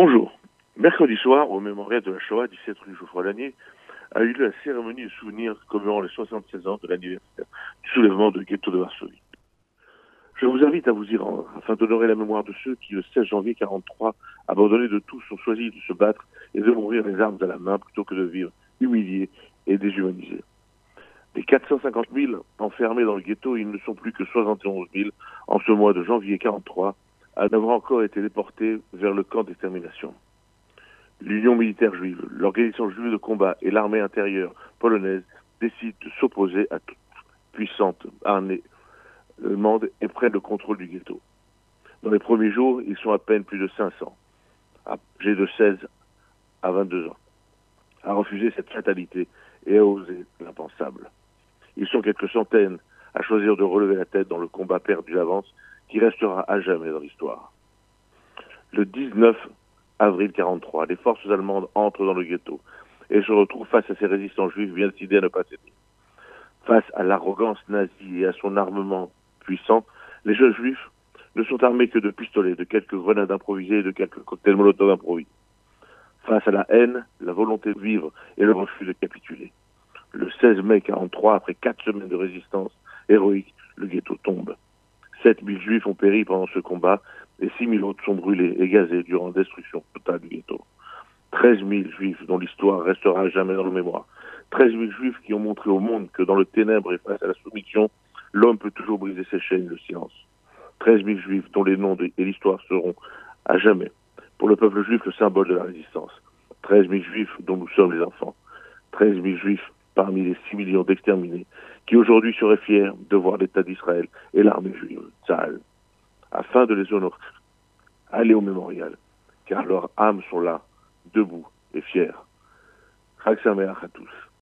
Bonjour. Mercredi soir, au mémorial de la Shoah, 17 rue Geoffroy-Lanier, a eu lieu la cérémonie de souvenir commémorant les 76 ans de l'anniversaire du soulèvement de ghetto de Varsovie. Je vous invite à vous y rendre afin d'honorer la mémoire de ceux qui, le 16 janvier 43, abandonnés de tous, ont choisi de se battre et de mourir les armes à la main plutôt que de vivre humiliés et déshumanisés. Des 450 000 enfermés dans le ghetto, ils ne sont plus que 71 000 en ce mois de janvier 43 à n'avoir encore été déportés vers le camp d'extermination. L'Union militaire juive, l'organisation juive de combat et l'armée intérieure polonaise décident de s'opposer à toute puissante armée allemande et prennent le contrôle du ghetto. Dans les premiers jours, ils sont à peine plus de 500, âgés de 16 à 22 ans, à refuser cette fatalité et à oser l'impensable. Ils sont quelques centaines choisir de relever la tête dans le combat perdu d'avance qui restera à jamais dans l'histoire. Le 19 avril 43, les forces allemandes entrent dans le ghetto et se retrouvent face à ces résistants juifs bien décidés à ne pas céder. Face à l'arrogance nazie et à son armement puissant, les jeunes juifs ne sont armés que de pistolets, de quelques grenades improvisées et de quelques cocktails molotov improvisés. Face à la haine, la volonté de vivre et le refus de capituler. Le 16 mai 43, après quatre semaines de résistance héroïque, le ghetto tombe. 7000 juifs ont péri pendant ce combat et 6000 autres sont brûlés et gazés durant la destruction totale du ghetto. 13 000 juifs dont l'histoire restera à jamais dans le mémoire. 13 000 juifs qui ont montré au monde que dans le ténèbre et face à la soumission, l'homme peut toujours briser ses chaînes de silence. 13 000 juifs dont les noms et l'histoire seront à jamais, pour le peuple juif, le symbole de la résistance. 13 000 juifs dont nous sommes les enfants. 13 000 juifs parmi les 6 millions d'exterminés qui aujourd'hui seraient fiers de voir l'État d'Israël et l'armée juive, Tzahal, afin de les honorer. Allez au mémorial, car leurs âmes sont là, debout et fiers. Chag à tous.